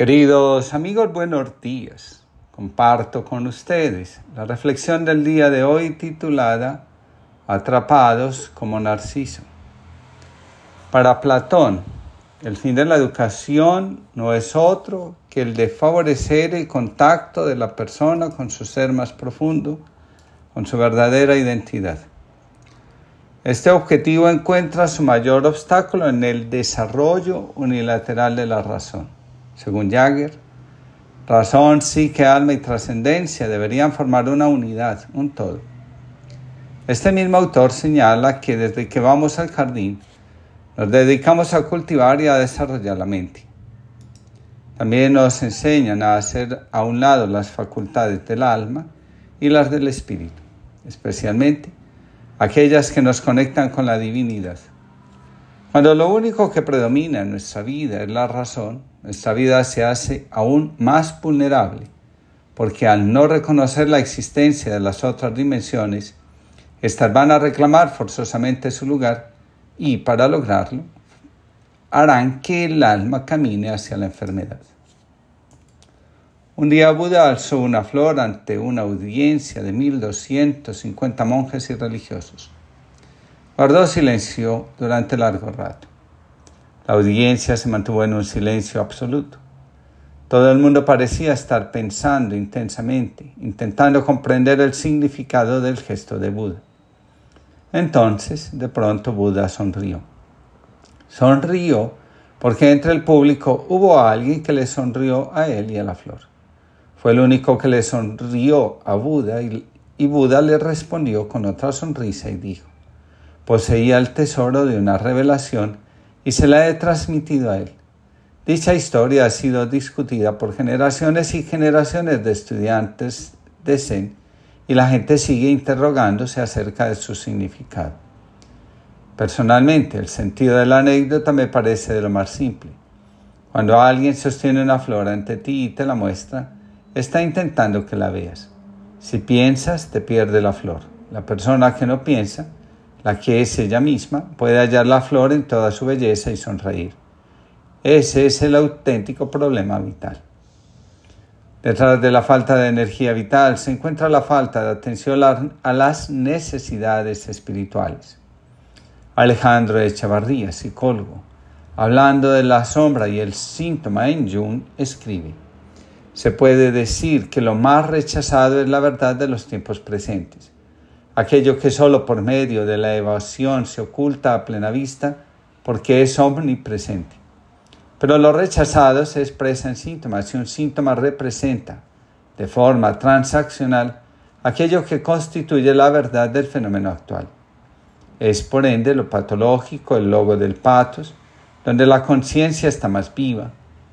Queridos amigos, buenos días. Comparto con ustedes la reflexión del día de hoy titulada Atrapados como Narciso. Para Platón, el fin de la educación no es otro que el de favorecer el contacto de la persona con su ser más profundo, con su verdadera identidad. Este objetivo encuentra su mayor obstáculo en el desarrollo unilateral de la razón. Según Jagger, razón, psique, alma y trascendencia deberían formar una unidad, un todo. Este mismo autor señala que desde que vamos al jardín, nos dedicamos a cultivar y a desarrollar la mente. También nos enseñan a hacer a un lado las facultades del alma y las del espíritu, especialmente aquellas que nos conectan con la divinidad. Cuando lo único que predomina en nuestra vida es la razón, nuestra vida se hace aún más vulnerable, porque al no reconocer la existencia de las otras dimensiones, éstas van a reclamar forzosamente su lugar y para lograrlo harán que el alma camine hacia la enfermedad. Un día Buda alzó una flor ante una audiencia de 1250 monjes y religiosos. Guardó silencio durante largo rato. La audiencia se mantuvo en un silencio absoluto. Todo el mundo parecía estar pensando intensamente, intentando comprender el significado del gesto de Buda. Entonces, de pronto, Buda sonrió. Sonrió porque entre el público hubo alguien que le sonrió a él y a la flor. Fue el único que le sonrió a Buda y, y Buda le respondió con otra sonrisa y dijo, poseía el tesoro de una revelación y se la he transmitido a él. Dicha historia ha sido discutida por generaciones y generaciones de estudiantes de Zen y la gente sigue interrogándose acerca de su significado. Personalmente, el sentido de la anécdota me parece de lo más simple. Cuando alguien sostiene una flor ante ti y te la muestra, está intentando que la veas. Si piensas, te pierde la flor. La persona que no piensa, la que es ella misma, puede hallar la flor en toda su belleza y sonreír. Ese es el auténtico problema vital. Detrás de la falta de energía vital se encuentra la falta de atención a las necesidades espirituales. Alejandro Echavarría, psicólogo, hablando de la sombra y el síntoma en Jung, escribe, se puede decir que lo más rechazado es la verdad de los tiempos presentes aquello que solo por medio de la evasión se oculta a plena vista porque es omnipresente. Pero lo rechazado se expresa en síntomas y un síntoma representa de forma transaccional aquello que constituye la verdad del fenómeno actual. Es por ende lo patológico, el logo del patos, donde la conciencia está más viva,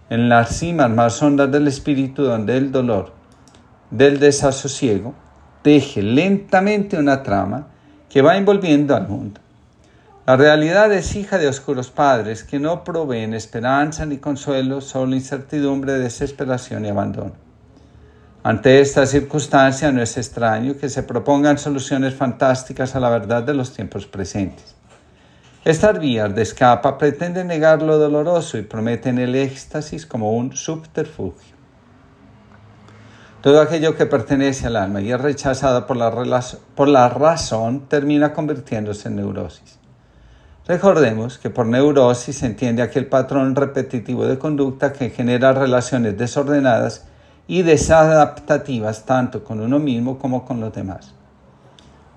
en las cimas más hondas del espíritu donde el dolor del desasosiego teje lentamente una trama que va envolviendo al mundo. La realidad es hija de oscuros padres que no proveen esperanza ni consuelo, solo incertidumbre, desesperación y abandono. Ante esta circunstancia no es extraño que se propongan soluciones fantásticas a la verdad de los tiempos presentes. Estas vías de escapa pretenden negar lo doloroso y prometen el éxtasis como un subterfugio. Todo aquello que pertenece al alma y es la, por la razón termina convirtiéndose en neurosis. Recordemos que por neurosis se entiende aquel patrón repetitivo de conducta que genera relaciones desordenadas y desadaptativas tanto con uno mismo como con los demás.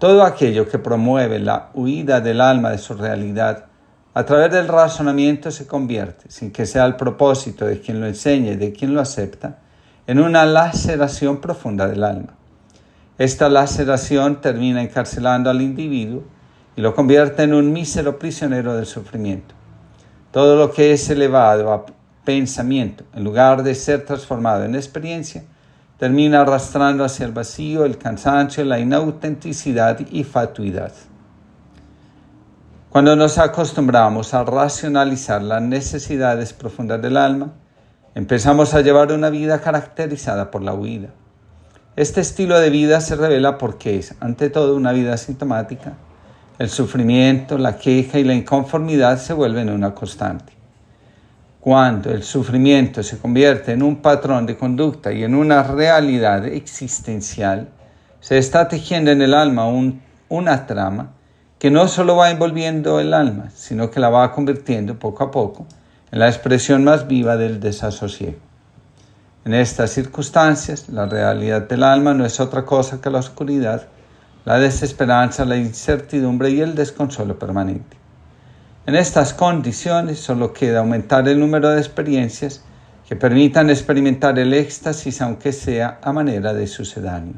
Todo aquello que promueve la huida del alma de su realidad a través del razonamiento se convierte, sin que sea el propósito de quien lo enseña y de quien lo acepta, en una laceración profunda del alma. Esta laceración termina encarcelando al individuo y lo convierte en un mísero prisionero del sufrimiento. Todo lo que es elevado a pensamiento, en lugar de ser transformado en experiencia, termina arrastrando hacia el vacío, el cansancio, la inautenticidad y fatuidad. Cuando nos acostumbramos a racionalizar las necesidades profundas del alma, Empezamos a llevar una vida caracterizada por la huida. Este estilo de vida se revela porque es, ante todo, una vida sintomática. El sufrimiento, la queja y la inconformidad se vuelven una constante. Cuando el sufrimiento se convierte en un patrón de conducta y en una realidad existencial, se está tejiendo en el alma una trama que no solo va envolviendo el alma, sino que la va convirtiendo poco a poco en la expresión más viva del desasosiego. En estas circunstancias, la realidad del alma no es otra cosa que la oscuridad, la desesperanza, la incertidumbre y el desconsuelo permanente. En estas condiciones solo queda aumentar el número de experiencias que permitan experimentar el éxtasis aunque sea a manera de sucedáneo.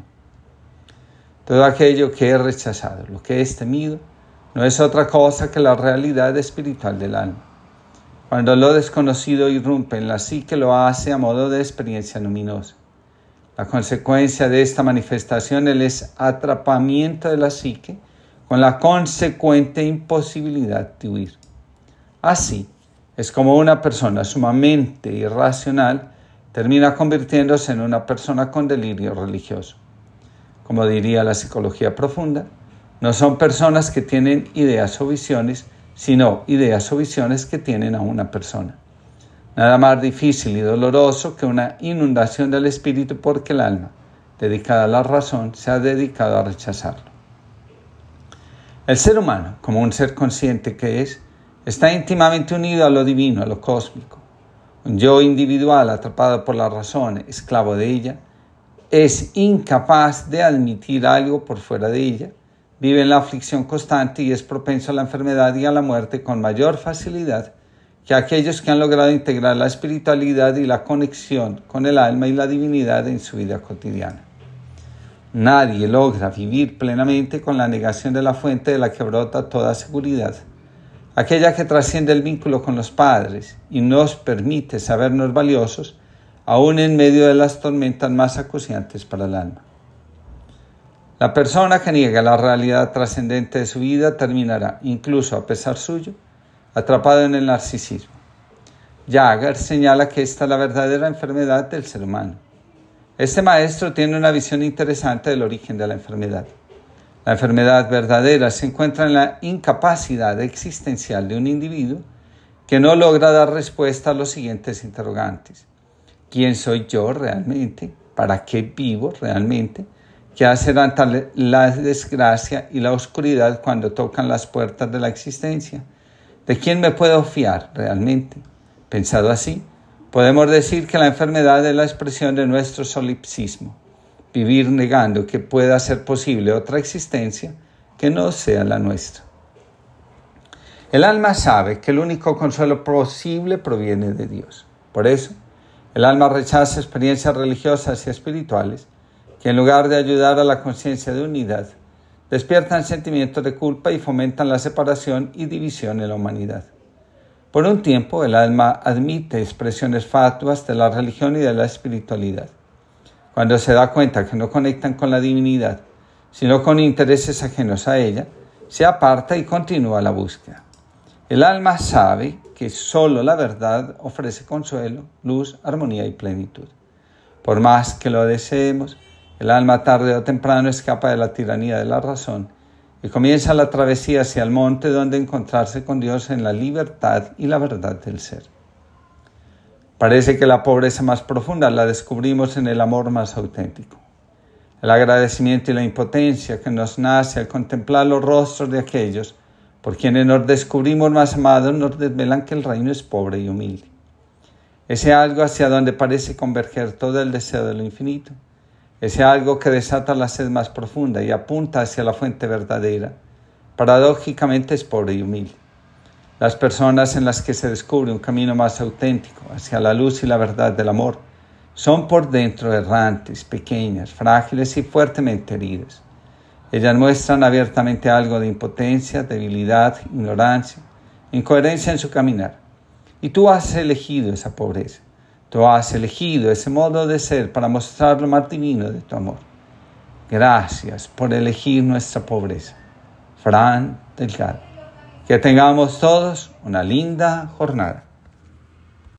Todo aquello que he rechazado, lo que he temido, no es otra cosa que la realidad espiritual del alma. Cuando lo desconocido irrumpe en la psique lo hace a modo de experiencia luminosa. La consecuencia de esta manifestación es atrapamiento de la psique con la consecuente imposibilidad de huir. Así es como una persona sumamente irracional termina convirtiéndose en una persona con delirio religioso. Como diría la psicología profunda, no son personas que tienen ideas o visiones, sino ideas o visiones que tienen a una persona. Nada más difícil y doloroso que una inundación del espíritu porque el alma, dedicada a la razón, se ha dedicado a rechazarlo. El ser humano, como un ser consciente que es, está íntimamente unido a lo divino, a lo cósmico. Un yo individual atrapado por la razón, esclavo de ella, es incapaz de admitir algo por fuera de ella, vive en la aflicción constante y es propenso a la enfermedad y a la muerte con mayor facilidad que aquellos que han logrado integrar la espiritualidad y la conexión con el alma y la divinidad en su vida cotidiana. Nadie logra vivir plenamente con la negación de la fuente de la que brota toda seguridad, aquella que trasciende el vínculo con los padres y nos permite sabernos valiosos aún en medio de las tormentas más acuciantes para el alma. La persona que niega la realidad trascendente de su vida terminará, incluso a pesar suyo, atrapado en el narcisismo. Jagger señala que esta es la verdadera enfermedad del ser humano este maestro tiene una visión interesante del origen de la enfermedad. La enfermedad verdadera se encuentra en la incapacidad existencial de un individuo que no logra dar respuesta a los siguientes interrogantes. ¿Quién soy yo realmente? ¿Para qué vivo realmente? ¿Qué hacer ante la desgracia y la oscuridad cuando tocan las puertas de la existencia? ¿De quién me puedo fiar realmente? Pensado así, Podemos decir que la enfermedad es la expresión de nuestro solipsismo, vivir negando que pueda ser posible otra existencia que no sea la nuestra. El alma sabe que el único consuelo posible proviene de Dios. Por eso, el alma rechaza experiencias religiosas y espirituales que en lugar de ayudar a la conciencia de unidad, despiertan sentimientos de culpa y fomentan la separación y división en la humanidad. Por un tiempo el alma admite expresiones fatuas de la religión y de la espiritualidad. Cuando se da cuenta que no conectan con la divinidad, sino con intereses ajenos a ella, se aparta y continúa la búsqueda. El alma sabe que sólo la verdad ofrece consuelo, luz, armonía y plenitud. Por más que lo deseemos, el alma tarde o temprano escapa de la tiranía de la razón y comienza la travesía hacia el monte donde encontrarse con Dios en la libertad y la verdad del ser. Parece que la pobreza más profunda la descubrimos en el amor más auténtico. El agradecimiento y la impotencia que nos nace al contemplar los rostros de aquellos por quienes nos descubrimos más amados nos desvelan que el reino es pobre y humilde. Ese algo hacia donde parece converger todo el deseo de lo infinito ese algo que desata la sed más profunda y apunta hacia la fuente verdadera, paradójicamente es pobre y humilde. Las personas en las que se descubre un camino más auténtico hacia la luz y la verdad del amor son por dentro errantes, pequeñas, frágiles y fuertemente heridas. Ellas muestran abiertamente algo de impotencia, debilidad, ignorancia, incoherencia en su caminar. Y tú has elegido esa pobreza. Tú has elegido ese modo de ser para mostrar lo más divino de tu amor. Gracias por elegir nuestra pobreza. Fran Delgado. Que tengamos todos una linda jornada.